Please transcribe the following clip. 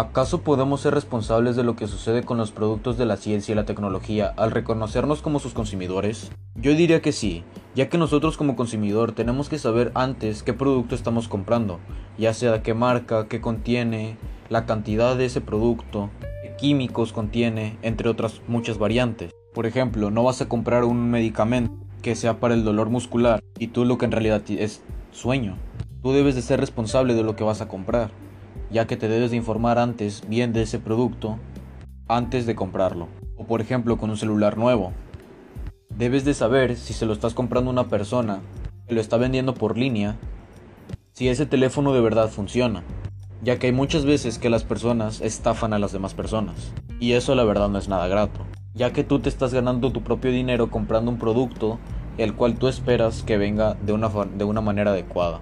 ¿Acaso podemos ser responsables de lo que sucede con los productos de la ciencia y la tecnología al reconocernos como sus consumidores? Yo diría que sí, ya que nosotros como consumidor tenemos que saber antes qué producto estamos comprando, ya sea qué marca, qué contiene, la cantidad de ese producto, qué químicos contiene, entre otras muchas variantes. Por ejemplo, no vas a comprar un medicamento que sea para el dolor muscular y tú lo que en realidad es sueño. Tú debes de ser responsable de lo que vas a comprar, ya que te debes de informar antes bien de ese producto antes de comprarlo. O por ejemplo con un celular nuevo. Debes de saber si se lo estás comprando a una persona que lo está vendiendo por línea, si ese teléfono de verdad funciona, ya que hay muchas veces que las personas estafan a las demás personas. Y eso la verdad no es nada grato, ya que tú te estás ganando tu propio dinero comprando un producto el cual tú esperas que venga de una, de una manera adecuada.